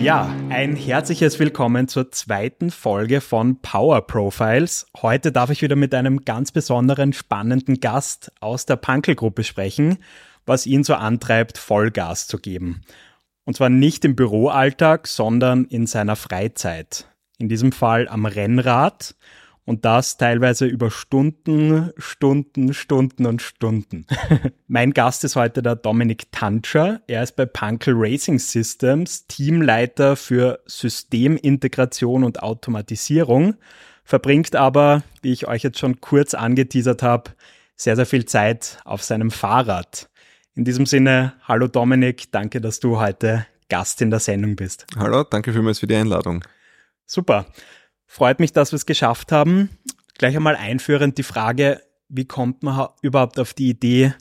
Ja, ein herzliches Willkommen zur zweiten Folge von Power Profiles. Heute darf ich wieder mit einem ganz besonderen, spannenden Gast aus der Punkel-Gruppe sprechen, was ihn so antreibt, Vollgas zu geben. Und zwar nicht im Büroalltag, sondern in seiner Freizeit. In diesem Fall am Rennrad und das teilweise über Stunden, Stunden, Stunden und Stunden. mein Gast ist heute der Dominik Tantscher. Er ist bei Punkel Racing Systems Teamleiter für Systemintegration und Automatisierung, verbringt aber, wie ich euch jetzt schon kurz angeteasert habe, sehr, sehr viel Zeit auf seinem Fahrrad. In diesem Sinne, hallo Dominik, danke, dass du heute Gast in der Sendung bist. Hallo, danke vielmals für die Einladung. Super. Freut mich, dass wir es geschafft haben. Gleich einmal einführend die Frage, wie kommt man überhaupt auf die Idee,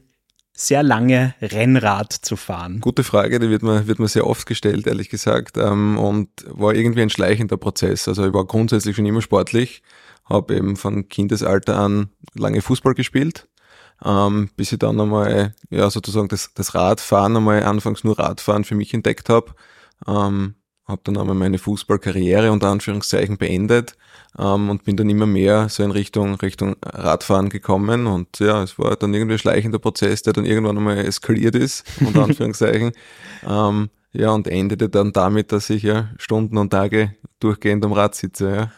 sehr lange Rennrad zu fahren? Gute Frage, die wird mir, wird mir sehr oft gestellt, ehrlich gesagt, ähm, und war irgendwie ein schleichender Prozess. Also ich war grundsätzlich schon immer sportlich, habe eben von Kindesalter an lange Fußball gespielt, ähm, bis ich dann einmal, ja, sozusagen das, das Radfahren einmal anfangs nur Radfahren für mich entdeckt habe. Ähm, habe dann einmal meine Fußballkarriere unter Anführungszeichen beendet ähm, und bin dann immer mehr so in Richtung Richtung Radfahren gekommen und ja, es war dann irgendwie ein schleichender Prozess, der dann irgendwann einmal eskaliert ist, unter Anführungszeichen. ähm, ja, und endete dann damit, dass ich ja Stunden und Tage durchgehend am Rad sitze, ja.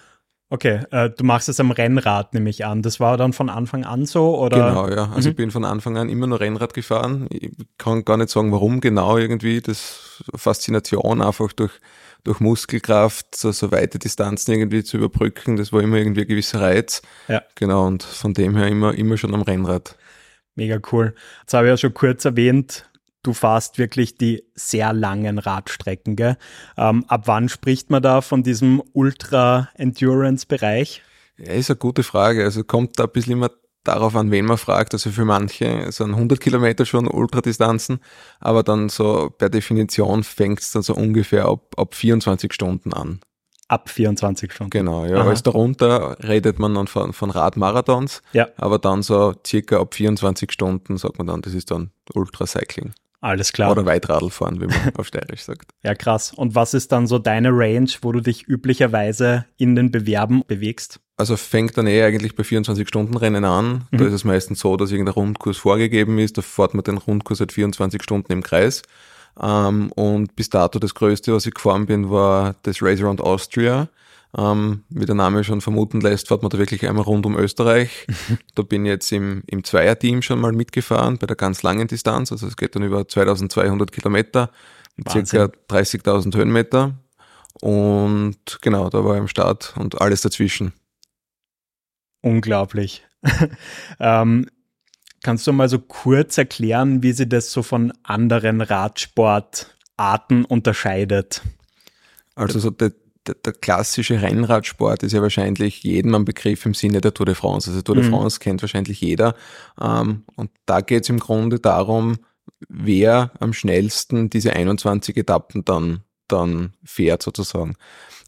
Okay, äh, du machst es am Rennrad, nehme ich an. Das war dann von Anfang an so, oder? Genau, ja. Also mhm. ich bin von Anfang an immer nur Rennrad gefahren. Ich kann gar nicht sagen, warum genau irgendwie. Das Faszination einfach durch, durch Muskelkraft, so, so weite Distanzen irgendwie zu überbrücken, das war immer irgendwie ein gewisser Reiz. Ja. Genau, und von dem her immer, immer schon am Rennrad. Mega cool. Jetzt habe ich ja schon kurz erwähnt, du fährst wirklich die sehr langen Radstrecken. Gell? Ähm, ab wann spricht man da von diesem Ultra-Endurance-Bereich? Ja, ist eine gute Frage. Also kommt da ein bisschen immer darauf an, wen man fragt. Also für manche sind 100 Kilometer schon Ultradistanzen, aber dann so per Definition fängt es dann so ungefähr ab, ab 24 Stunden an. Ab 24 Stunden. Genau, ja. Aha. Alles darunter redet man dann von, von Radmarathons, ja. aber dann so circa ab 24 Stunden sagt man dann, das ist dann Ultracycling. Alles klar. Oder Weitradl fahren, wie man auf Steirisch sagt. Ja, krass. Und was ist dann so deine Range, wo du dich üblicherweise in den Bewerben bewegst? Also fängt dann eh eigentlich bei 24-Stunden-Rennen an. Mhm. Da ist es meistens so, dass irgendein Rundkurs vorgegeben ist. Da fährt man den Rundkurs seit 24 Stunden im Kreis. Ähm, und bis dato das Größte, was ich gefahren bin, war das Race Around Austria. Ähm, wie der Name schon vermuten lässt, fährt man da wirklich einmal rund um Österreich. da bin ich jetzt im, im Zweierteam schon mal mitgefahren bei der ganz langen Distanz. Also es geht dann über 2200 Kilometer, circa 30.000 Höhenmeter. Und genau, da war ich am Start und alles dazwischen. Unglaublich. ähm, kannst du mal so kurz erklären, wie sie das so von anderen Radsportarten unterscheidet? Also so der, der, der, klassische Rennradsport ist ja wahrscheinlich jedem ein Begriff im Sinne der Tour de France. Also Tour de mhm. France mhm. kennt wahrscheinlich jeder. Ähm, und da geht es im Grunde darum, wer am schnellsten diese 21 Etappen dann, dann fährt sozusagen.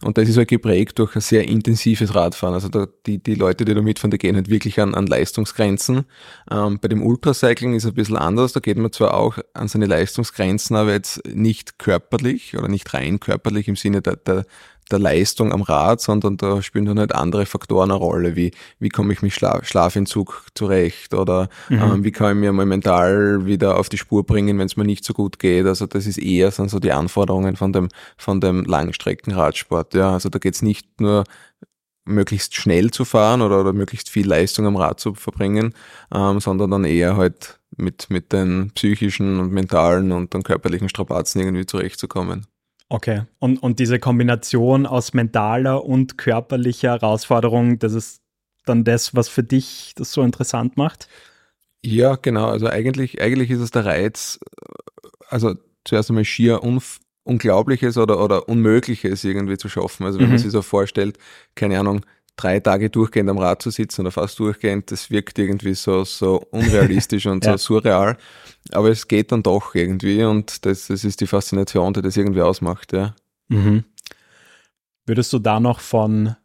Und das ist halt geprägt durch ein sehr intensives Radfahren. Also da, die, die Leute, die da mitfahren, die gehen halt wirklich an, an Leistungsgrenzen. Ähm, bei dem Ultracycling ist es ein bisschen anders. Da geht man zwar auch an seine Leistungsgrenzen, aber jetzt nicht körperlich oder nicht rein körperlich im Sinne der, der, der Leistung am Rad, sondern da spielen dann halt andere Faktoren eine Rolle, wie wie komme ich mit Schla Schlafentzug zurecht oder mhm. ähm, wie kann ich mir mal mental wieder auf die Spur bringen, wenn es mir nicht so gut geht. Also das ist eher sind so die Anforderungen von dem von dem Langstreckenradsport. Ja, also da geht's nicht nur möglichst schnell zu fahren oder, oder möglichst viel Leistung am Rad zu verbringen, ähm, sondern dann eher halt mit, mit den psychischen und mentalen und dann körperlichen Strapazen irgendwie zurechtzukommen. Okay, und, und diese Kombination aus mentaler und körperlicher Herausforderung, das ist dann das, was für dich das so interessant macht? Ja, genau. Also eigentlich, eigentlich ist es der Reiz, also zuerst einmal schier Unf Unglaubliches oder, oder Unmögliches irgendwie zu schaffen. Also wenn mhm. man sich so vorstellt, keine Ahnung, drei Tage durchgehend am Rad zu sitzen oder fast durchgehend, das wirkt irgendwie so, so unrealistisch und ja. so surreal. Aber es geht dann doch irgendwie und das, das ist die Faszination, die das irgendwie ausmacht, ja. Mhm. Würdest du da noch von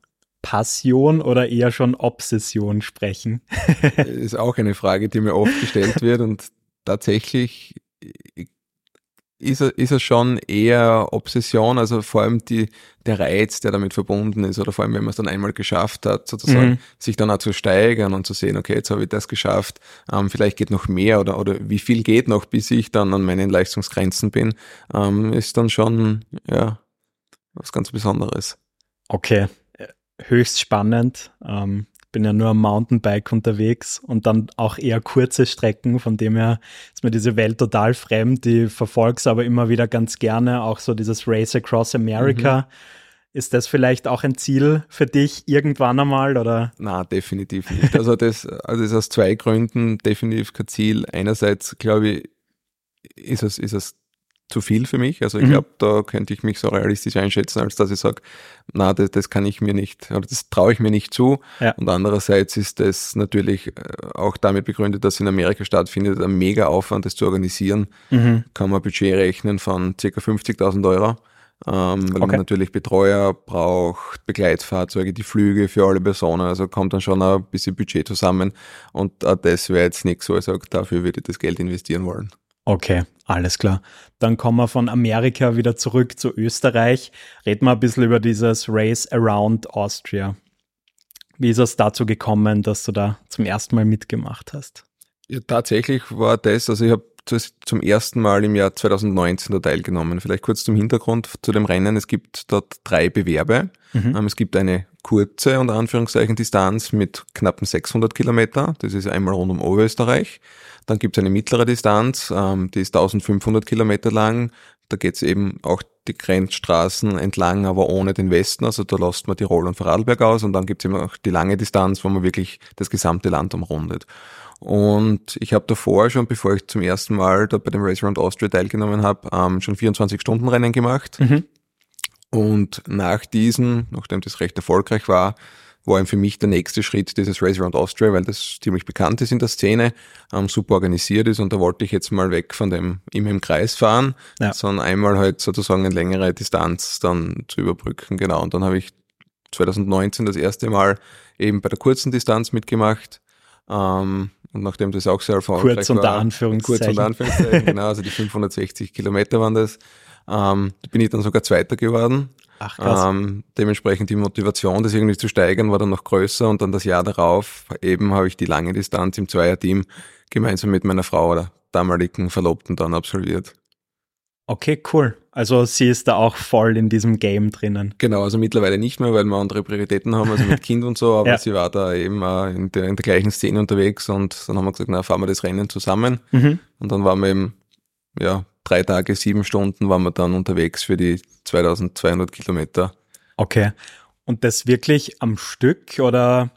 Passion oder eher schon Obsession sprechen? ist auch eine Frage, die mir oft gestellt wird und tatsächlich ist er, ist er schon eher Obsession, also vor allem die, der Reiz, der damit verbunden ist, oder vor allem, wenn man es dann einmal geschafft hat, sozusagen, mhm. sich dann auch zu steigern und zu sehen, okay, jetzt habe ich das geschafft, ähm, vielleicht geht noch mehr oder, oder wie viel geht noch, bis ich dann an meinen Leistungsgrenzen bin, ähm, ist dann schon, ja, was ganz Besonderes. Okay, höchst spannend. Ähm, bin ja nur am Mountainbike unterwegs und dann auch eher kurze Strecken, von dem her ist mir diese Welt total fremd. Die verfolg's aber immer wieder ganz gerne, auch so dieses Race Across America. Mhm. Ist das vielleicht auch ein Ziel für dich irgendwann einmal oder? Na, definitiv nicht. Also das, also das ist aus zwei Gründen definitiv kein Ziel. Einerseits glaube ich, ist es, ist es zu viel für mich. Also ich mhm. glaube, da könnte ich mich so realistisch einschätzen, als dass ich sage, na, das, das kann ich mir nicht, oder das traue ich mir nicht zu. Ja. Und andererseits ist das natürlich äh, auch damit begründet, dass in Amerika stattfindet, ein mega Aufwand, das zu organisieren. Mhm. Kann man Budget rechnen von circa 50.000 Euro. Ähm, weil okay. man natürlich Betreuer braucht, Begleitfahrzeuge, die Flüge für alle Personen, also kommt dann schon ein bisschen Budget zusammen und äh, das wäre jetzt nichts, wo ich sage, dafür würde ich das Geld investieren wollen. Okay, alles klar. Dann kommen wir von Amerika wieder zurück zu Österreich. Reden wir ein bisschen über dieses Race Around Austria. Wie ist es dazu gekommen, dass du da zum ersten Mal mitgemacht hast? Ja, tatsächlich war das, also ich habe zum ersten Mal im Jahr 2019 da teilgenommen. Vielleicht kurz zum Hintergrund zu dem Rennen. Es gibt dort drei Bewerbe. Mhm. Ähm, es gibt eine kurze, unter Anführungszeichen, Distanz mit knappen 600 Kilometer. Das ist einmal rund um Oberösterreich. Dann gibt es eine mittlere Distanz, ähm, die ist 1500 Kilometer lang. Da geht es eben auch die Grenzstraßen entlang, aber ohne den Westen. Also da lässt man Tirol und Vorarlberg aus. Und dann gibt es eben auch die lange Distanz, wo man wirklich das gesamte Land umrundet. Und ich habe davor schon, bevor ich zum ersten Mal da bei dem Race Around Austria teilgenommen habe, ähm, schon 24-Stunden-Rennen gemacht. Mhm. Und nach diesem, nachdem das recht erfolgreich war, war für mich der nächste Schritt dieses Race Around Austria, weil das ziemlich bekannt ist in der Szene, ähm, super organisiert ist und da wollte ich jetzt mal weg von dem immer im Kreis fahren, ja. sondern einmal halt sozusagen eine längere Distanz dann zu überbrücken. Genau. Und dann habe ich 2019 das erste Mal eben bei der kurzen Distanz mitgemacht. Ähm, und nachdem das auch sehr erfolgreich kurz unter war, Anführungszeichen. kurz unter Anführungszeichen, genau, also die 560 Kilometer waren das, ähm, bin ich dann sogar Zweiter geworden. Ach, krass. Ähm, dementsprechend die Motivation, das irgendwie zu steigern, war dann noch größer und dann das Jahr darauf eben habe ich die lange Distanz im Zweierteam gemeinsam mit meiner Frau oder damaligen Verlobten dann absolviert. Okay, cool. Also sie ist da auch voll in diesem Game drinnen. Genau, also mittlerweile nicht mehr, weil wir andere Prioritäten haben, also mit Kind und so, aber ja. sie war da eben äh, in, der, in, der, gleichen Szene unterwegs und dann haben wir gesagt, na, fahren wir das Rennen zusammen. Mhm. Und dann waren wir eben, ja, drei Tage, sieben Stunden waren wir dann unterwegs für die 2200 Kilometer. Okay. Und das wirklich am Stück oder?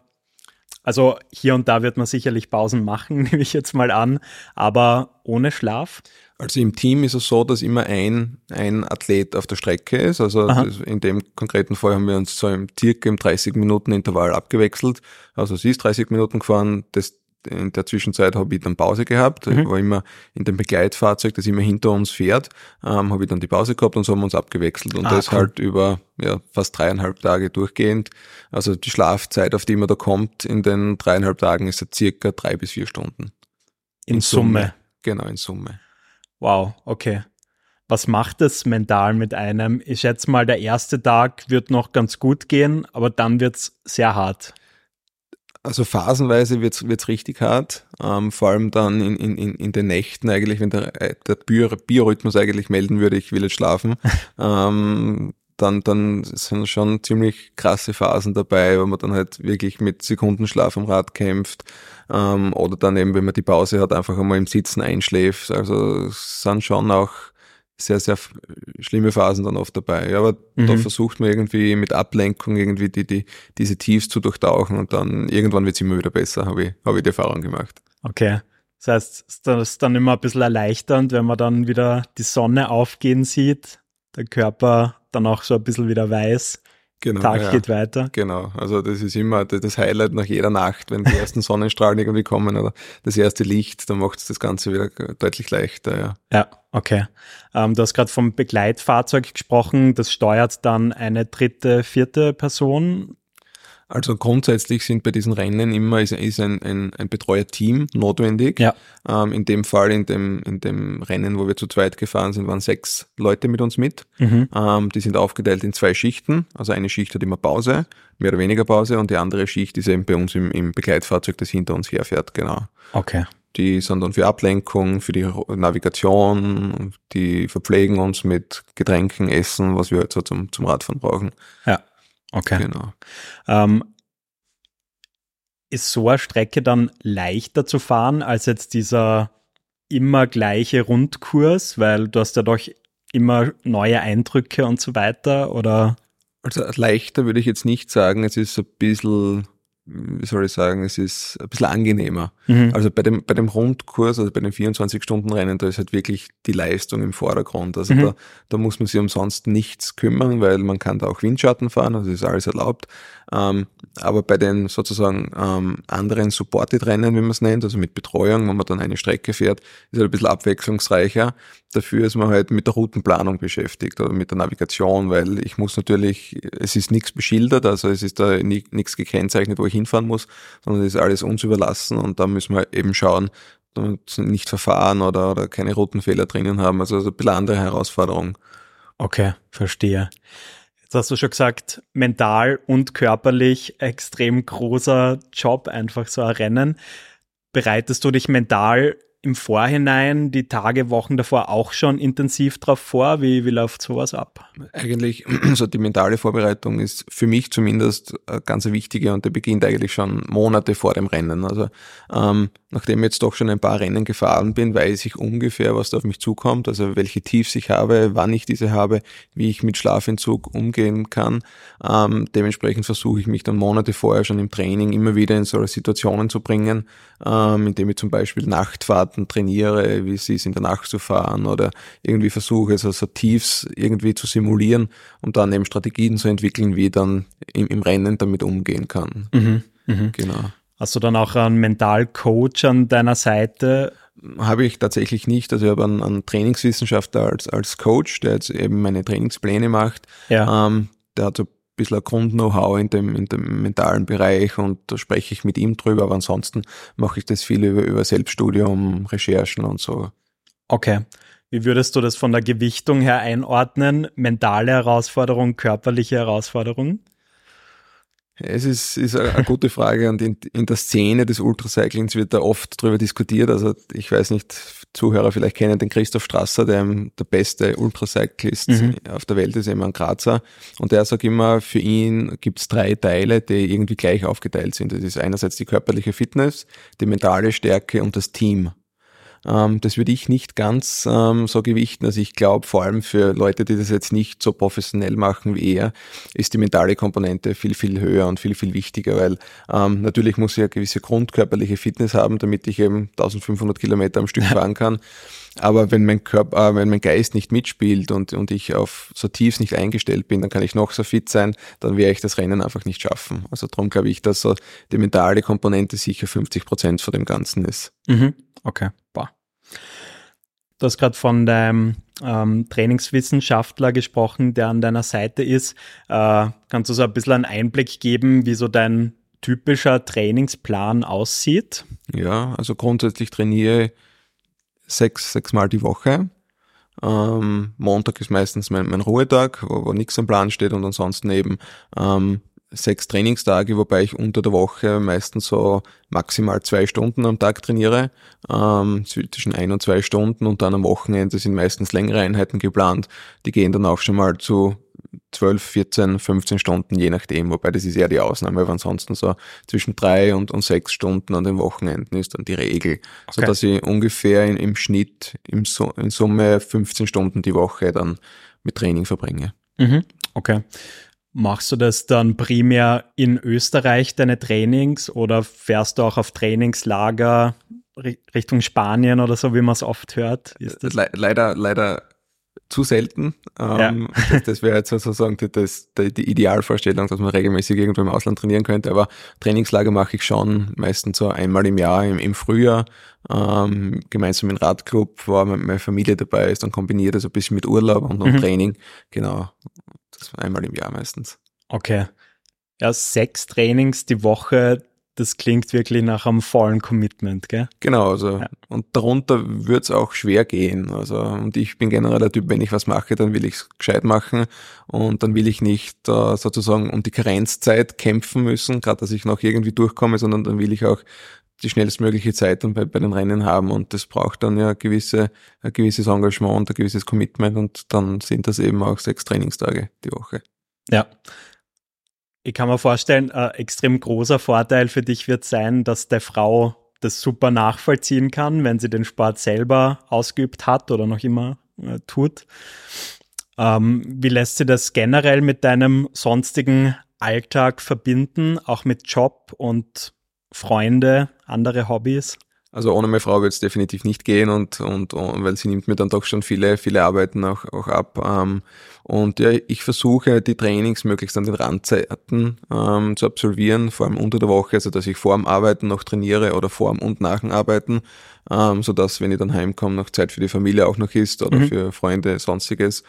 Also hier und da wird man sicherlich Pausen machen, nehme ich jetzt mal an, aber ohne Schlaf? Also im Team ist es so, dass immer ein, ein Athlet auf der Strecke ist. Also in dem konkreten Fall haben wir uns so im circa im 30 Minuten Intervall abgewechselt. Also sie ist 30 Minuten gefahren, das in der Zwischenzeit habe ich dann Pause gehabt. Mhm. Ich war immer in dem Begleitfahrzeug, das immer hinter uns fährt, ähm, habe ich dann die Pause gehabt und so haben wir uns abgewechselt. Und ah, das cool. halt über ja, fast dreieinhalb Tage durchgehend. Also die Schlafzeit, auf die man da kommt in den dreieinhalb Tagen, ist ja circa drei bis vier Stunden. In, in Summe. Summe. Genau, in Summe. Wow, okay. Was macht es mental mit einem? Ich schätze mal, der erste Tag wird noch ganz gut gehen, aber dann wird es sehr hart. Also phasenweise wird's wird's richtig hart, ähm, vor allem dann in, in, in den Nächten eigentlich, wenn der, äh, der Biorhythmus eigentlich melden würde, ich will jetzt schlafen, ähm, dann, dann sind schon ziemlich krasse Phasen dabei, wo man dann halt wirklich mit Sekundenschlaf am Rad kämpft ähm, oder dann eben, wenn man die Pause hat, einfach einmal im Sitzen einschläft. Also es sind schon auch sehr, sehr schlimme Phasen dann oft dabei. Aber mhm. da versucht man irgendwie mit Ablenkung irgendwie die, die, diese Tiefs zu durchtauchen und dann irgendwann wird es immer wieder besser, habe ich, hab ich die Erfahrung gemacht. Okay. Das heißt, das ist dann immer ein bisschen erleichternd, wenn man dann wieder die Sonne aufgehen sieht, der Körper dann auch so ein bisschen wieder weiß. Genau, Tag ja. geht weiter. Genau, also das ist immer das Highlight nach jeder Nacht, wenn die ersten Sonnenstrahlen irgendwie kommen oder das erste Licht, dann macht es das Ganze wieder deutlich leichter. Ja, ja okay. Ähm, du hast gerade vom Begleitfahrzeug gesprochen, das steuert dann eine dritte, vierte Person Also grundsätzlich sind bei diesen Rennen immer ist, ist ein, ein, ein Betreuerteam notwendig. Ja. Ähm, in dem Fall, in dem, in dem Rennen, wo wir zu zweit gefahren sind, waren sechs Leute mit uns mit. Mhm. Ähm, die sind aufgeteilt in zwei Schichten. Also eine Schicht hat immer Pause, mehr oder weniger Pause, und die andere Schicht ist eben bei uns im, im Begleitfahrzeug, das hinter uns herfährt, genau. Okay. Die sind dann für Ablenkung, für die Navigation, die verpflegen uns mit Getränken, Essen, was wir halt so zum, zum Radfahren brauchen. Ja. Okay. Genau. Ähm, ist so eine Strecke dann leichter zu fahren als jetzt dieser immer gleiche Rundkurs, weil du hast ja doch immer neue Eindrücke und so weiter oder? Also leichter würde ich jetzt nicht sagen, es ist ein bisschen, wie soll ich sagen, es ist ein bisschen angenehmer. Mhm. Also bei dem, bei dem Rundkurs, also bei den 24-Stunden-Rennen, da ist halt wirklich die Leistung im Vordergrund. Also Mhm. da, da muss man sich umsonst nichts kümmern, weil man kann da auch Windschatten fahren, also ist alles erlaubt. Ähm, aber bei den sozusagen ähm, anderen Supported-Rennen, wie man es nennt, also mit Betreuung, wenn man dann eine Strecke fährt, ist halt ein bisschen abwechslungsreicher. Dafür ist man halt mit der Routenplanung beschäftigt oder mit der Navigation, weil ich muss natürlich, es ist nichts beschildert, also es ist da ni- nichts gekennzeichnet, wo ich hinfahren muss, sondern es ist alles uns überlassen und da müssen wir eben schauen, wir nicht verfahren oder, oder keine Routenfehler drinnen haben. Also, also ein bisschen andere Herausforderung. Okay, verstehe. Jetzt hast du schon gesagt, mental und körperlich extrem großer Job, einfach so ein Rennen. Bereitest du dich mental im Vorhinein, die Tage, Wochen davor auch schon intensiv drauf vor? Wie, wie läuft sowas ab? Eigentlich, so die mentale Vorbereitung ist für mich zumindest eine ganz wichtige und der beginnt eigentlich schon Monate vor dem Rennen. Also ähm, nachdem ich jetzt doch schon ein paar Rennen gefahren bin, weiß ich ungefähr, was da auf mich zukommt, also welche Tiefs ich habe, wann ich diese habe, wie ich mit Schlafentzug umgehen kann. Ähm, dementsprechend versuche ich mich dann Monate vorher schon im Training immer wieder in solche Situationen zu bringen, ähm, indem ich zum Beispiel Nachtfahrten trainiere, wie es ist, in der Nacht zu fahren oder irgendwie versuche, so, so Tiefs irgendwie zu simulieren, um dann eben Strategien zu entwickeln, wie ich dann im, im Rennen damit umgehen kann. Mhm. Mhm. Genau. Hast du dann auch einen Mentalcoach an deiner Seite? Habe ich tatsächlich nicht. Also ich habe einen, einen Trainingswissenschaftler als, als Coach, der jetzt eben meine Trainingspläne macht. Ja. Ähm, der hat so bisschen Grund-Know-how in dem, in dem mentalen Bereich und da spreche ich mit ihm drüber, aber ansonsten mache ich das viel über, über Selbststudium, Recherchen und so. Okay. Wie würdest du das von der Gewichtung her einordnen? Mentale Herausforderung, körperliche Herausforderung? Es ist, ist eine, gute Frage und in, in der Szene des Ultracyclings wird da oft drüber diskutiert. Also ich weiß nicht, Zuhörer vielleicht kennen den Christoph Strasser, der der beste Ultracyclist Mhm. auf der Welt ist, immer ein Grazer. Und der sagt immer, für ihn gibt's drei Teile, die irgendwie gleich aufgeteilt sind. Das ist einerseits die körperliche Fitness, die mentale Stärke und das Team. Ähm, das würde ich nicht ganz ähm, so gewichten. Also ich glaube, vor allem für Leute, die das jetzt nicht so professionell machen wie er, ist die mentale Komponente viel, viel höher und viel, viel wichtiger, weil ähm, natürlich muss ich eine gewisse grundkörperliche Fitness haben, damit ich eben 1500 Kilometer am Stück fahren kann. Aber wenn mein Körper, äh, wenn mein Geist nicht mitspielt und, und ich auf so tiefs nicht eingestellt bin, dann kann ich noch so fit sein, dann werde ich das Rennen einfach nicht schaffen. Also darum glaube ich, dass so die mentale Komponente sicher 50 Prozent von dem Ganzen ist. Mhm. Okay. Du hast gerade von deinem ähm, Trainingswissenschaftler gesprochen, der an deiner Seite ist. Äh, kannst du so ein bisschen einen Einblick geben, wie so dein typischer Trainingsplan aussieht? Ja, also grundsätzlich trainiere sechs, sechs Mal die Woche. Ähm, Montag ist meistens mein, mein Ruhetag, wo, wo nichts am Plan steht und ansonsten eben ähm, sechs Trainingstage, wobei ich unter der Woche meistens so maximal zwei Stunden am Tag trainiere, ähm, zwischen ein und zwei Stunden und dann am Wochenende sind meistens längere Einheiten geplant. Die gehen dann auch schon mal zu 12, 14, 15 Stunden, je nachdem, wobei das ist eher die Ausnahme, aber ansonsten so zwischen drei und, und sechs Stunden an den Wochenenden ist dann die Regel, so Okay. dass ich ungefähr in, im Schnitt im, Su- in Summe 15 Stunden die Woche dann mit Training verbringe. Mhm. Okay. Machst du das dann primär in Österreich, deine Trainings, oder fährst du auch auf Trainingslager Ri- Richtung Spanien oder so, wie man es oft hört? Das? Le leider, leider zu selten. Ähm, Das, das wäre jetzt sozusagen die, das, die, Idealvorstellung, dass man regelmäßig irgendwo im Ausland trainieren könnte. Aber Trainingslager mache ich schon meistens so einmal im Jahr, im, im Frühjahr, ähm, gemeinsam im Radclub, wo meine Familie dabei ist, dann kombiniert das ein bisschen mit Urlaub und, und Mhm. Training. Genau. Das einmal im Jahr meistens. Okay. Ja, sechs Trainings die Woche, das klingt wirklich nach einem vollen Commitment, gell? Genau, also ja. und darunter wird es auch schwer gehen. Also und ich bin generell der Typ, wenn ich was mache, dann will ich es gescheit machen und dann will ich nicht äh, sozusagen um die Karenzzeit kämpfen müssen, gerade dass ich noch irgendwie durchkomme, sondern dann will ich auch die schnellstmögliche Zeit dann bei, bei den Rennen haben und das braucht dann ja gewisse, ein gewisses Engagement und ein gewisses Commitment und dann sind das eben auch sechs Trainingstage die Woche. Ja, ich kann mir vorstellen, ein extrem großer Vorteil für dich wird sein, dass der Frau das super nachvollziehen kann, wenn sie den Sport selber ausgeübt hat oder noch immer äh, tut. Ähm, wie lässt sie das generell mit deinem sonstigen Alltag verbinden, auch mit Job und Freunde, andere Hobbys? Also ohne meine Frau wird es definitiv nicht gehen und, und, und, weil sie nimmt mir dann doch schon viele, viele Arbeiten auch, auch ab. Ähm, und ja, ich versuche die Trainings möglichst an den Randzeiten ähm, zu absolvieren, vor allem unter der Woche, also dass ich vor dem Arbeiten noch trainiere oder vor und nach dem Arbeiten, ähm, sodass, wenn ich dann heimkomme, noch Zeit für die Familie auch noch ist oder mhm. für Freunde, sonstiges.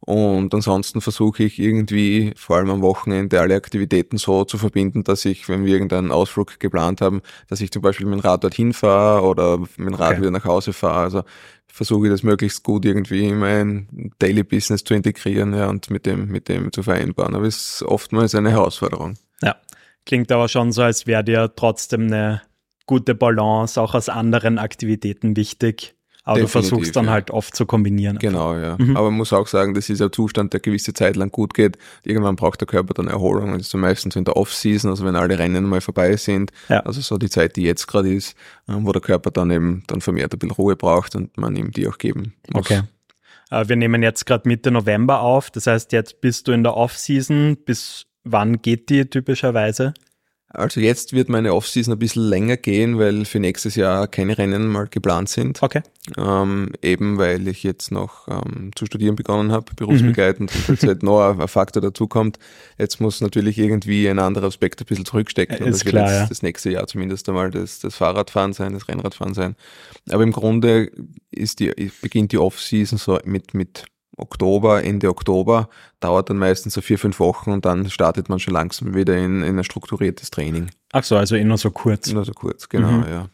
Und ansonsten versuche ich irgendwie, vor allem am Wochenende, alle Aktivitäten so zu verbinden, dass ich, wenn wir irgendeinen Ausflug geplant haben, dass ich zum Beispiel mit dem Rad dorthin fahre oder mit dem Rad okay. wieder nach Hause fahre. Also versuche ich das möglichst gut irgendwie in mein Daily Business zu integrieren ja, und mit dem, mit dem zu vereinbaren. Aber es ist oftmals eine Herausforderung. Ja, klingt aber schon so, als wäre dir trotzdem eine gute Balance auch aus anderen Aktivitäten wichtig. Aber Definitiv, du versuchst dann ja. halt oft zu kombinieren. Genau, ja. Mhm. Aber man muss auch sagen, das ist ein Zustand, der gewisse Zeit lang gut geht. Irgendwann braucht der Körper dann Erholung. Das ist so meistens in der Off-Season, also wenn alle Rennen mal vorbei sind. Ja. Also so die Zeit, die jetzt gerade ist, ähm, wo der Körper dann eben dann vermehrt ein bisschen Ruhe braucht und man ihm die auch geben muss. Okay. Äh, wir nehmen jetzt gerade Mitte November auf. Das heißt, jetzt bist du in der Off-Season. Bis wann geht die typischerweise? Also jetzt wird meine Offseason ein bisschen länger gehen, weil für nächstes Jahr keine Rennen mal geplant sind. Okay. Ähm, eben weil ich jetzt noch ähm, zu studieren begonnen habe, berufsbegleitend, mhm. und jetzt halt noch ein, Faktor dazukommt. Jetzt muss natürlich irgendwie ein anderer Aspekt ein bisschen zurückstecken. und das klar, wird jetzt ja. das nächste Jahr zumindest einmal das, das Fahrradfahren sein, das Rennradfahren sein. Aber im Grunde ist die, beginnt die Offseason so mit, mit Oktober, Ende Oktober, dauert dann meistens so vier, fünf Wochen und dann startet man schon langsam wieder in, in ein strukturiertes Training. Ach so, also immer so kurz. Immer so kurz, genau, mhm. ja.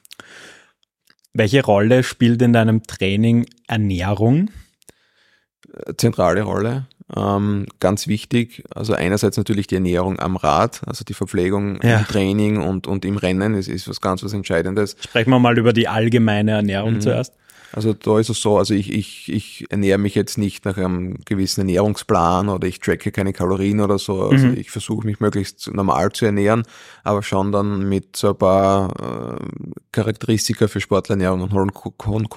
Welche Rolle spielt in deinem Training Ernährung? Zentrale Rolle. Ähm, ganz wichtig, also einerseits natürlich die Ernährung am Rad, also die Verpflegung ja. im Training und, und im Rennen ist, ist was ganz was Entscheidendes. Sprechen wir mal über die allgemeine Ernährung mhm. zuerst. Also da ist es so, also ich, ich, ich ernähre mich jetzt nicht nach einem gewissen Ernährungsplan oder ich tracke keine Kalorien oder so. Also mhm. ich versuche mich möglichst normal zu ernähren, aber schon dann mit so ein paar äh, Charakteristika für Sportlerernährung und hohen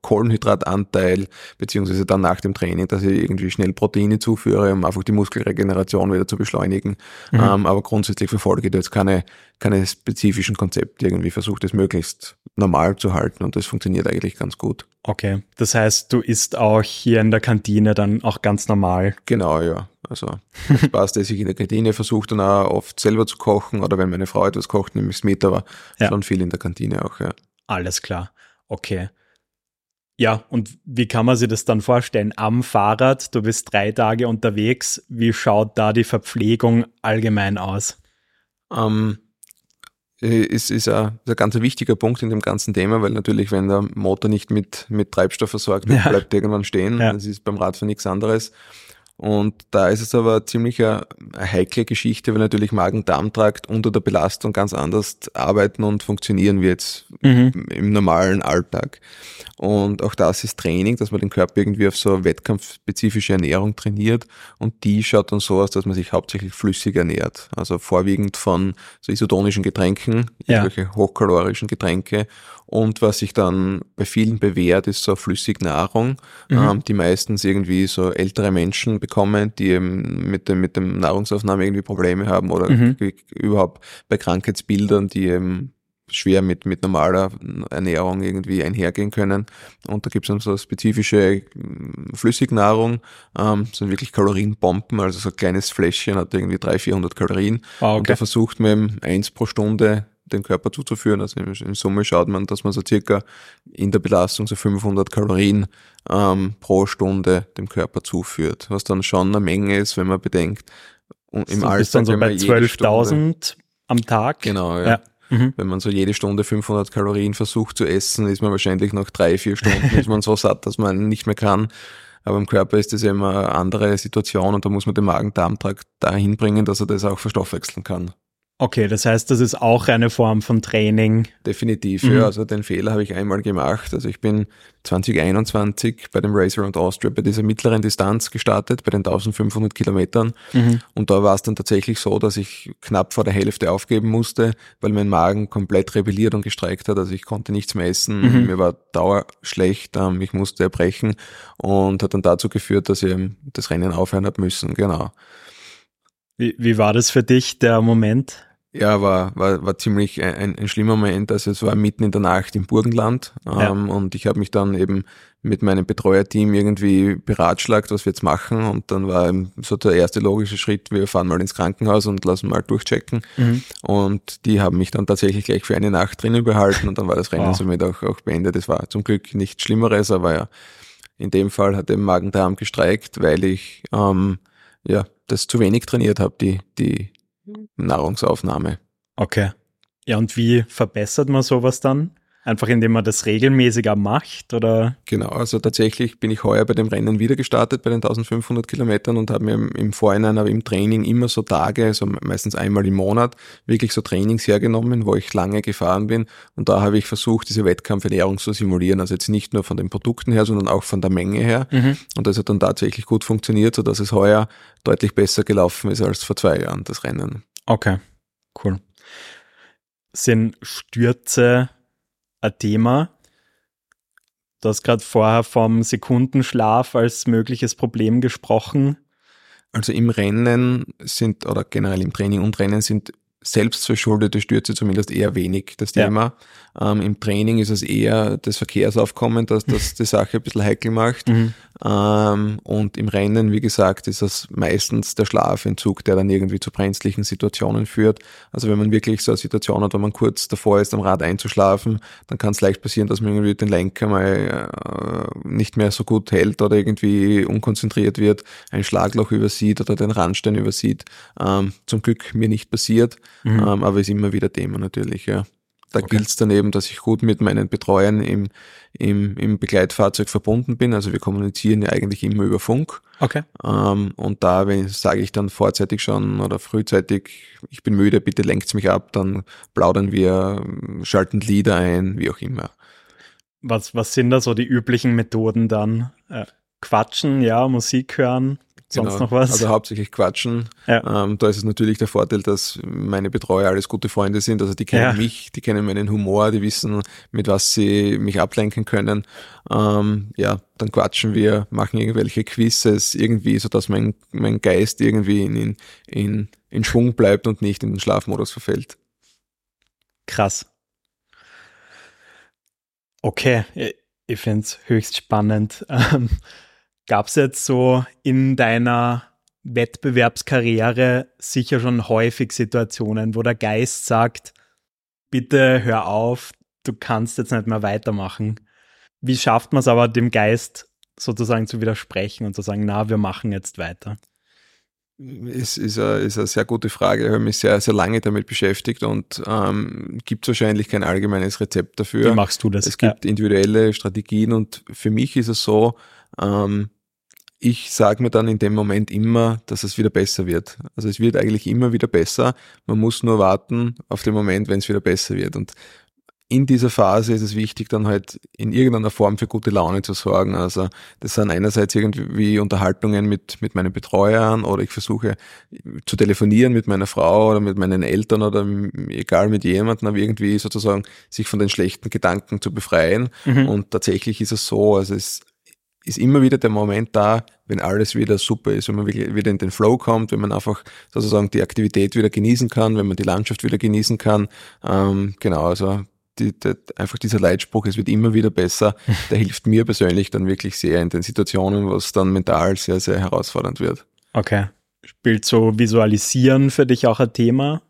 Kohlenhydratanteil, beziehungsweise dann nach dem Training, dass ich irgendwie schnell Proteine zuführe, um einfach die Muskelregeneration wieder zu beschleunigen. Mhm. Ähm, aber grundsätzlich verfolge ich jetzt keine, keine spezifischen Konzepte irgendwie, versuche das möglichst normal zu halten und das funktioniert eigentlich ganz gut. Okay, das heißt, du isst auch hier in der Kantine dann auch ganz normal. Genau, ja. Also das passt, dass ich in der Kantine versuche dann auch oft selber zu kochen oder wenn meine Frau etwas kocht, nehme ich es mit, aber ja. schon viel in der Kantine auch, ja. Alles klar. Okay. Ja, und wie kann man sich das dann vorstellen? Am Fahrrad, du bist drei Tage unterwegs. Wie schaut da die Verpflegung allgemein aus? Ähm, äh, ist, ist, ein, ist ein ganz wichtiger Punkt in dem ganzen Thema, weil natürlich, wenn der Motor nicht mit, mit Treibstoff versorgt wird, ja. bleibt irgendwann stehen. Ja. Das ist beim Radfahren nichts anderes. Und da ist es aber ziemlich eine, heikle Geschichte, weil natürlich Magen-Darm-Trakt unter der Belastung ganz anders arbeiten und funktionieren wie jetzt mhm. im normalen Alltag. Und auch das ist Training, dass man den Körper irgendwie auf so wettkampfspezifische Ernährung trainiert. Und die schaut dann so aus, dass man sich hauptsächlich flüssig ernährt. Also vorwiegend von so isotonischen Getränken, ja. irgendwelche hochkalorischen Getränke. Und was sich dann bei vielen bewährt, ist so Flüssignahrung, mhm. ähm, die meistens irgendwie so ältere Menschen bekommen, die eben mit dem, mit dem Nahrungsaufnahme irgendwie Probleme haben oder mhm. überhaupt bei Krankheitsbildern, die eben schwer mit, mit normaler Ernährung irgendwie einhergehen können. Und da gibt es dann so spezifische mm, Flüssignahrung, ähm, sind wirklich Kalorienbomben, also so ein kleines Fläschchen hat irgendwie 300, 400 Kalorien. Ah, okay. Und da versucht man eben eins pro Stunde den Körper zuzuführen. Also in Summe schaut man, dass man so circa in der Belastung so 500 Kalorien ähm, pro Stunde dem Körper zuführt, was dann schon eine Menge ist, wenn man bedenkt, Und im so Alltag, dann so bei 12.000 am Tag. Genau, ja. ja. Mhm. Wenn man so jede Stunde 500 Kalorien versucht zu essen, ist man wahrscheinlich nach drei, vier Stunden ist man so satt, dass man nicht mehr kann. Aber im Körper ist das ja immer eine andere Situation und da muss man den Magen-Darm-Trakt dahin bringen, dass er das auch verstoffwechseln kann. Okay, das heißt, das ist auch eine Form von Training. Definitiv, mhm. ja. Also den Fehler habe ich einmal gemacht. Also ich bin 2021 bei dem Race Around Austria bei dieser mittleren Distanz gestartet, bei den 1500 Kilometern. Mhm. Und da war es dann tatsächlich so, dass ich knapp vor der Hälfte aufgeben musste, weil mein Magen komplett rebelliert und gestreikt hat. Also ich konnte nichts mehr essen. Mhm. Mir war Dauer schlecht. Ähm, ich musste erbrechen und hat dann dazu geführt, dass ich das Rennen aufhören habe müssen. Genau. Wie, wie war das für dich, der Moment? Ja, war, war, war ziemlich ein, ein schlimmer Moment. Also es war mitten in der Nacht im Burgenland ja. ähm, und ich habe mich dann eben mit meinem Betreuerteam irgendwie beratschlagt, was wir jetzt machen. Und dann war so der erste logische Schritt, wir fahren mal ins Krankenhaus und lassen mal durchchecken. Mhm. Und die haben mich dann tatsächlich gleich für eine Nacht drinnen behalten und dann war das Rennen wow. somit auch, auch beendet. Es war zum Glück nichts Schlimmeres, aber ja, in dem Fall hat der Magen-Darm gestreikt, weil ich ähm, ja das zu wenig trainiert habe, die, die Nahrungsaufnahme. Okay. Ja, und wie verbessert man sowas dann? Einfach indem man das regelmäßiger macht oder? Genau, also tatsächlich bin ich heuer bei dem Rennen wieder gestartet bei den 1500 Kilometern und habe mir im Vorhinein aber im Training immer so Tage, also meistens einmal im Monat, wirklich so Trainings hergenommen, wo ich lange gefahren bin und da habe ich versucht, diese Wettkampfernährung zu simulieren, also jetzt nicht nur von den Produkten her, sondern auch von der Menge her mhm. und das hat dann tatsächlich gut funktioniert, sodass es heuer deutlich besser gelaufen ist als vor zwei Jahren, das Rennen. Okay, cool. Sind Stürze ein Thema. Du hast gerade vorher vom Sekundenschlaf als mögliches Problem gesprochen. Also im Rennen sind, oder generell im Training und Rennen sind selbstverschuldete Stürze zumindest eher wenig das Thema. Ja. Ähm, Im Training ist es eher das Verkehrsaufkommen, das, das die Sache ein bisschen heikel macht. Mhm. Ähm, und im Rennen, wie gesagt, ist es meistens der Schlafentzug, der dann irgendwie zu brenzlichen Situationen führt. Also wenn man wirklich so eine Situation hat, wo man kurz davor ist, am Rad einzuschlafen, dann kann es leicht passieren, dass man irgendwie den Lenker mal äh, nicht mehr so gut hält oder irgendwie unkonzentriert wird, ein Schlagloch übersieht oder den Randstein übersieht. Ähm, zum Glück mir nicht passiert, mhm. ähm, aber ist immer wieder Thema natürlich, ja. Da okay. gilt es dann eben, dass ich gut mit meinen Betreuern im, im, im Begleitfahrzeug verbunden bin. Also wir kommunizieren ja eigentlich immer über Funk. Okay. Ähm, und da sage ich dann vorzeitig schon oder frühzeitig, ich bin müde, bitte lenkt's mich ab, dann plaudern wir, schalten Lieder ein, wie auch immer. Was, was sind da so die üblichen Methoden dann? Äh, quatschen, ja, Musik hören? Sonst genau, noch was? Also hauptsächlich quatschen. Ja. Ähm, da ist es natürlich der Vorteil, dass meine Betreuer alles gute Freunde sind. Also die kennen ja. mich, die kennen meinen Humor, die wissen, mit was sie mich ablenken können. Ähm, ja, dann quatschen wir, machen irgendwelche Quizzes irgendwie, so dass mein, mein Geist irgendwie in, in, in Schwung bleibt und nicht in den Schlafmodus verfällt. Krass. Okay, ich finde es höchst spannend. Gab es jetzt so in deiner Wettbewerbskarriere sicher schon häufig Situationen, wo der Geist sagt, bitte hör auf, du kannst jetzt nicht mehr weitermachen. Wie schafft man es aber, dem Geist sozusagen zu widersprechen und zu sagen, na, wir machen jetzt weiter? Ist, ist, eine, ist eine sehr gute Frage. Ich habe mich sehr, sehr lange damit beschäftigt und ähm, gibt wahrscheinlich kein allgemeines Rezept dafür. Wie machst du das? Es gibt ja. individuelle Strategien und für mich ist es so, ähm, ich sage mir dann in dem Moment immer, dass es wieder besser wird. Also es wird eigentlich immer wieder besser. Man muss nur warten auf den Moment, wenn es wieder besser wird. Und in dieser Phase ist es wichtig, dann halt in irgendeiner Form für gute Laune zu sorgen. Also das sind einerseits irgendwie Unterhaltungen mit, mit meinen Betreuern oder ich versuche zu telefonieren mit meiner Frau oder mit meinen Eltern oder egal mit jemandem, aber irgendwie sozusagen sich von den schlechten Gedanken zu befreien. Mhm. Und tatsächlich ist es so, also es ist immer wieder der Moment da, wenn alles wieder super ist, wenn man wieder in den Flow kommt, wenn man einfach sozusagen die Aktivität wieder genießen kann, wenn man die Landschaft wieder genießen kann. Ähm, genau, also die, die, einfach dieser Leitspruch, es wird immer wieder besser, der hilft mir persönlich dann wirklich sehr in den Situationen, wo es dann mental sehr, sehr herausfordernd wird. Okay. Spielt so Visualisieren für dich auch ein Thema?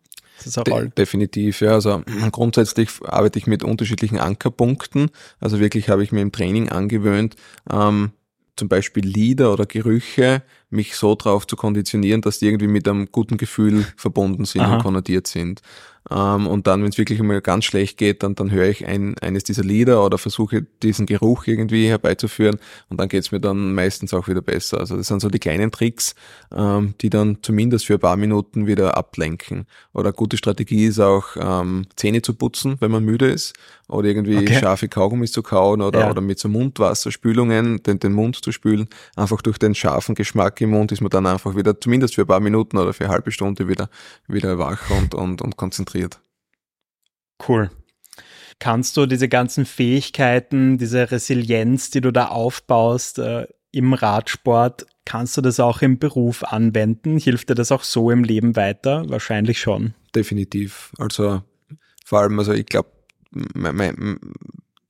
De definitiv, ja. Also grundsätzlich arbeite ich mit unterschiedlichen Ankerpunkten. Also wirklich habe ich mir im Training angewöhnt, ähm, zum Beispiel Lieder oder Gerüche mich so drauf zu konditionieren, dass die irgendwie mit einem guten Gefühl verbunden sind Aha. und konnotiert sind. Ähm, und dann, wenn es wirklich einmal ganz schlecht geht, dann, dann höre ich ein, eines dieser Lieder oder versuche diesen Geruch irgendwie herbeizuführen und dann geht's mir dann meistens auch wieder besser. Also das sind so die kleinen Tricks, ähm, die dann zumindest für ein paar Minuten wieder ablenken. Oder eine gute Strategie ist auch, ähm, Zähne zu putzen, wenn man müde ist oder irgendwie okay. scharfe Kaugummis zu kauen oder, ja. oder mit so Mundwasserspülungen den, den Mund zu spülen. Einfach durch den scharfen Geschmack im Mund ist man dann einfach wieder, zumindest für ein paar Minuten oder für eine halbe Stunde wieder, wieder wach und, und, und konzentriert. Cool. Kannst du diese ganzen Fähigkeiten, diese Resilienz, die du da aufbaust äh, im Radsport, kannst du das auch im Beruf anwenden? Hilft dir das auch so im Leben weiter? Wahrscheinlich schon. Definitiv. Also vor allem, also ich glaube, mein, mein,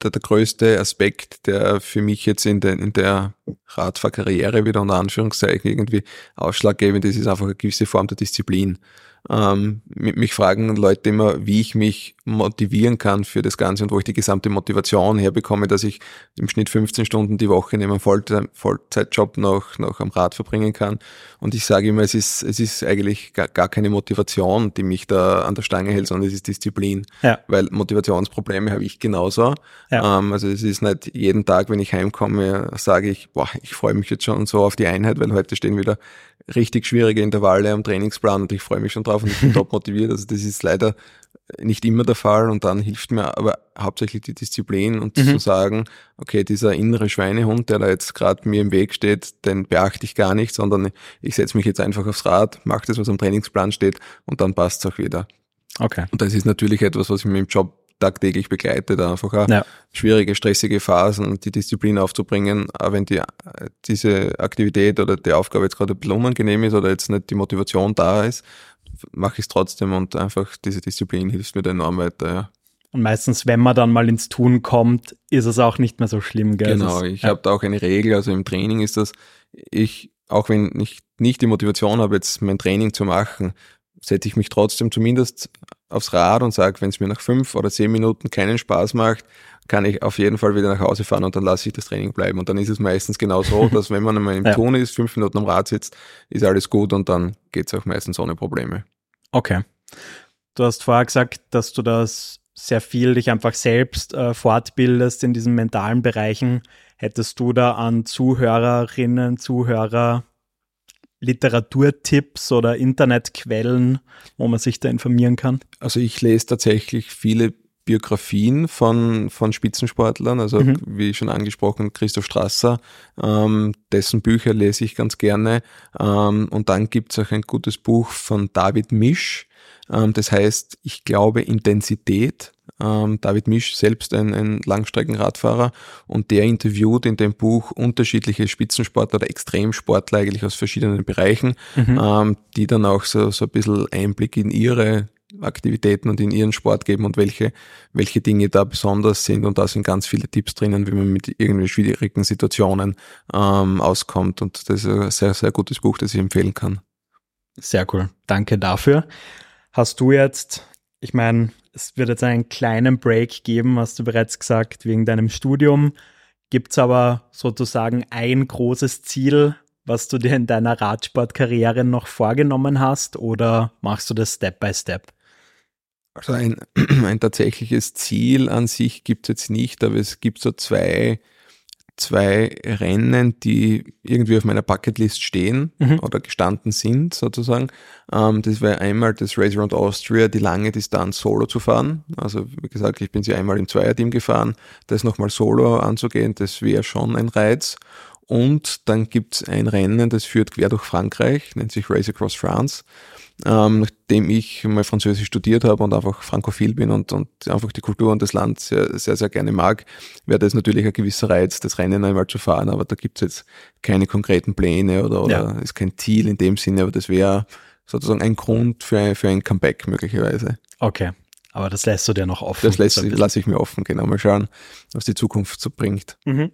der, der größte Aspekt, der für mich jetzt in, der in der Radfahrkarriere wieder unter Anführungszeichen irgendwie ausschlaggebend ist, ist einfach eine gewisse Form der Disziplin. Ähm, mich fragen Leute immer, wie ich mich motivieren kann für das Ganze und wo ich die gesamte Motivation herbekomme, dass ich im Schnitt 15 Stunden die Woche neben einem Vollzeit Vollzeitjob noch, noch am Rad verbringen kann. Und ich sage immer, es ist, es ist eigentlich gar, gar keine Motivation, die mich da an der Stange hält, sondern es ist Disziplin. Ja. Weil Motivationsprobleme habe ich genauso. Ja. Ähm, also es ist nicht jeden Tag, wenn ich heimkomme, sage ich, boah, ich freue mich jetzt schon so auf die Einheit, weil heute stehen wieder richtig schwierige Intervalle am Trainingsplan und ich freue mich schon drauf und ich bin top motiviert. Also das ist leider nicht immer der Fall und dann hilft mir aber hauptsächlich die Disziplin und mhm. zu sagen, okay, dieser innere Schweinehund, der da jetzt gerade mir im Weg steht, den beachte ich gar nicht, sondern ich setze mich jetzt einfach aufs Rad, mache das, was am Trainingsplan steht und dann passt es auch wieder. Okay. Und das ist natürlich etwas, was ich mir im Job tagtäglich begleitet, einfach auch ja. schwierige, stressige Phasen, die Disziplin aufzubringen, auch wenn die, diese Aktivität oder die Aufgabe jetzt gerade ein bisschen unangenehm ist oder jetzt nicht die Motivation da ist, mache ich es trotzdem und einfach diese Disziplin hilft mir da enorm weiter, ja. Und meistens, wenn man dann mal ins Tun kommt, ist es auch nicht mehr so schlimm, gell? Genau, ich ja. habe da auch eine Regel, also im Training ist das, ich, auch wenn ich nicht die Motivation habe, jetzt mein Training zu machen, setze ich mich trotzdem zumindest aufs Rad und sage, wenn es mir nach fünf oder zehn Minuten keinen Spaß macht, kann ich auf jeden Fall wieder nach Hause fahren und dann lasse ich das Training bleiben. Und dann ist es meistens genau so, dass wenn man einmal im ja. Tun ist, fünf Minuten am Rad sitzt, ist alles gut und dann geht es auch meistens ohne Probleme. Okay. Du hast vorher gesagt, dass du das sehr viel dich einfach selbst äh, fortbildest in diesen mentalen Bereichen. Hättest du da an Zuhörerinnen, Zuhörer Literaturtipps oder Internetquellen, wo man sich da informieren kann? Also ich lese tatsächlich viele Biografien von, von Spitzensportlern, also mhm. wie schon angesprochen, Christoph Strasser, ähm, dessen Bücher lese ich ganz gerne. Ähm, und dann gibt es auch ein gutes Buch von David Misch, das heißt, ich glaube, Intensität ähm, David Misch, selbst ein, ein Langstreckenradfahrer, und der interviewt in dem Buch unterschiedliche Spitzensportler oder Extremsportler eigentlich aus verschiedenen Bereichen, mhm. ähm, die dann auch so, so ein bisschen Einblick in ihre Aktivitäten und in ihren Sport geben und welche, welche Dinge da besonders sind. Und da sind ganz viele Tipps drinnen, wie man mit irgendwie schwierigen Situationen ähm, auskommt. Und das ist ein sehr, sehr gutes Buch, das ich empfehlen kann. Sehr cool. Danke dafür. Hast du jetzt, ich meine, es wird jetzt einen kleinen Break geben, hast du bereits gesagt, wegen deinem Studium. Gibt es aber sozusagen ein großes Ziel, was du dir in deiner Radsportkarriere noch vorgenommen hast oder machst du das Step by Step? Also ein, ein tatsächliches Ziel an sich gibt es jetzt nicht, aber es gibt so zwei zwei Rennen, die irgendwie auf meiner Bucketlist stehen mhm. oder gestanden sind, sozusagen. Ähm, das wäre einmal das Race Around Austria, die lange Distanz solo zu fahren. Also, wie gesagt, ich bin sie einmal im Zweierteam gefahren. Das nochmal solo anzugehen, das wäre schon ein Reiz. Und dann gibt's ein Rennen, das führt quer durch Frankreich, nennt sich Race Across France ähm, nachdem ich mal Französisch studiert habe und einfach frankophil bin und, und einfach die Kultur und das Land sehr, sehr, sehr gerne mag, wäre das natürlich ein gewisser Reiz, das Rennen einmal zu fahren, aber da gibt's jetzt keine konkreten Pläne oder, oder ja. ist kein Ziel in dem Sinne, aber das wäre sozusagen ein Grund für ein, für ein Comeback möglicherweise. Okay. Aber das lässt du dir noch offen. Das lässt, lasse ich mir offen, genau. Mal schauen, was die Zukunft so bringt. Mhm.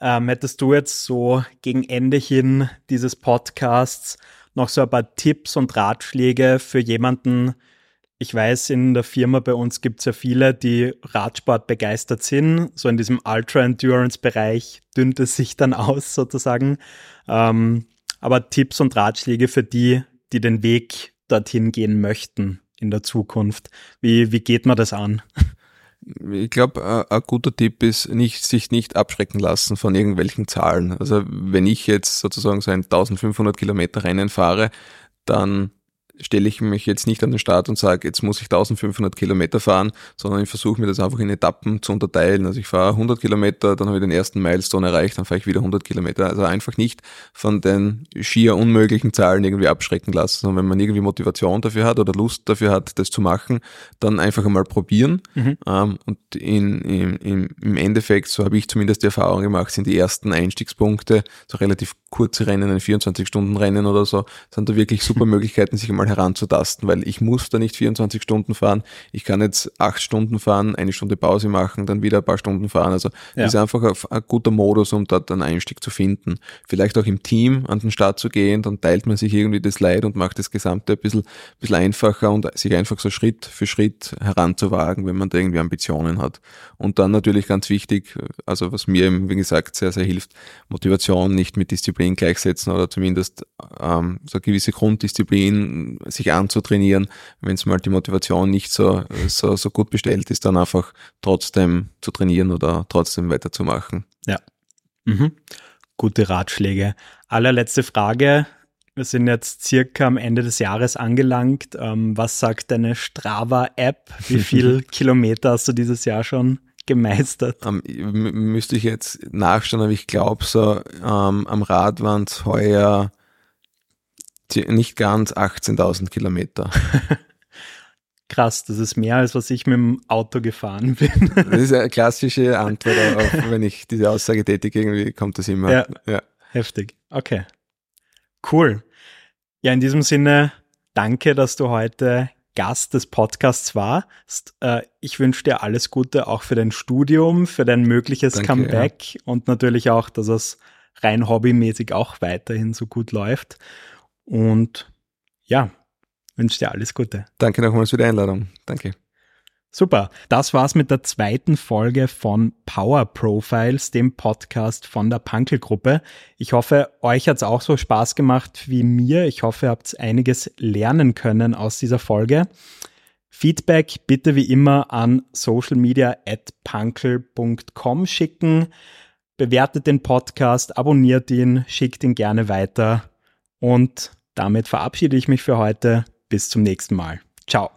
Ähm, hättest du jetzt so gegen Ende hin dieses Podcasts noch so ein paar Tipps und Ratschläge für jemanden, ich weiß, in der Firma bei uns gibt es ja viele, die Radsport begeistert sind. So in diesem Ultra-Endurance-Bereich dünnt es sich dann aus sozusagen. Ähm, Aber Tipps und Ratschläge für die, die den Weg dorthin gehen möchten in der Zukunft. Wie, wie geht man das an? Ich glaube, ein guter Tipp ist, nicht, sich nicht abschrecken lassen von irgendwelchen Zahlen. Also wenn ich jetzt sozusagen so ein 1500 Kilometer Rennen fahre, dann stelle ich mich jetzt nicht an den Start und sage, jetzt muss ich 1500 Kilometer fahren, sondern ich versuche mir das einfach in Etappen zu unterteilen. Also ich fahre 100 Kilometer, dann habe ich den ersten Milestone erreicht, dann fahre ich wieder 100 Kilometer. Also einfach nicht von den schier unmöglichen Zahlen irgendwie abschrecken lassen, sondern wenn man irgendwie Motivation dafür hat oder Lust dafür hat, das zu machen, dann einfach einmal probieren. Mhm. Ähm, und in, in, im Endeffekt, so habe ich zumindest die Erfahrung gemacht, sind die ersten Einstiegspunkte, so relativ kurze Rennen, ein 24-Stunden-Rennen oder so, sind da wirklich super Möglichkeiten, sich einmal mal heranzutasten, weil ich muss da nicht 24 Stunden fahren. Ich kann jetzt acht Stunden fahren, eine Stunde Pause machen, dann wieder ein paar Stunden fahren. Also ja. das ist einfach ein, ein, guter Modus, um dort einen Einstieg zu finden. Vielleicht auch im Team an den Start zu gehen, dann teilt man sich irgendwie das Leid und macht das Gesamte ein bisschen, ein bisschen einfacher und sich einfach so Schritt für Schritt heranzuwagen, wenn man da irgendwie Ambitionen hat. Und dann natürlich ganz wichtig, also was mir eben, wie gesagt, sehr, sehr hilft, Motivation nicht mit Disziplin gleichsetzen oder zumindest ähm, so eine gewisse Grunddisziplin sich anzutrainieren, wenn es mal die Motivation nicht so, so, so gut bestellt ist, dann einfach trotzdem zu trainieren oder trotzdem weiterzumachen. Ja. Mhm. Gute Ratschläge. Allerletzte Frage. Wir sind jetzt circa am Ende des Jahres angelangt. Ähm, was sagt deine Strava-App? Wie viele Kilometer hast du dieses Jahr schon gemeistert? Um, müsste ich jetzt nachschauen, aber ich glaube so ähm, am Rad waren es heuer nicht ganz 18.000 Kilometer. Krass, das ist mehr als was ich mit dem Auto gefahren bin. das ist eine klassische Antwort, auch wenn ich diese Aussage tätige, irgendwie kommt das immer. Ja, ja. Heftig. Okay. Cool. Ja, in diesem Sinne, danke, dass du heute Gast des Podcasts warst. Äh, ich wünsche dir alles Gute auch für dein Studium, für dein mögliches danke, Comeback ja. und natürlich auch, dass es rein hobbymäßig auch weiterhin so gut läuft. Und ja, wünsche dir alles Gute. Danke nochmals für die Einladung. Danke. Super, das war's mit der zweiten Folge von Power Profiles, dem Podcast von der Pankel-Gruppe. Ich hoffe, euch hat's auch so Spaß gemacht wie mir. Ich hoffe, ihr habt einiges lernen können aus dieser Folge. Feedback bitte wie immer an socialmedia@punkel.com schicken. Bewertet den Podcast, abonniert ihn, schickt ihn gerne weiter und damit verabschiede ich mich für heute. Bis zum nächsten Mal. Ciao.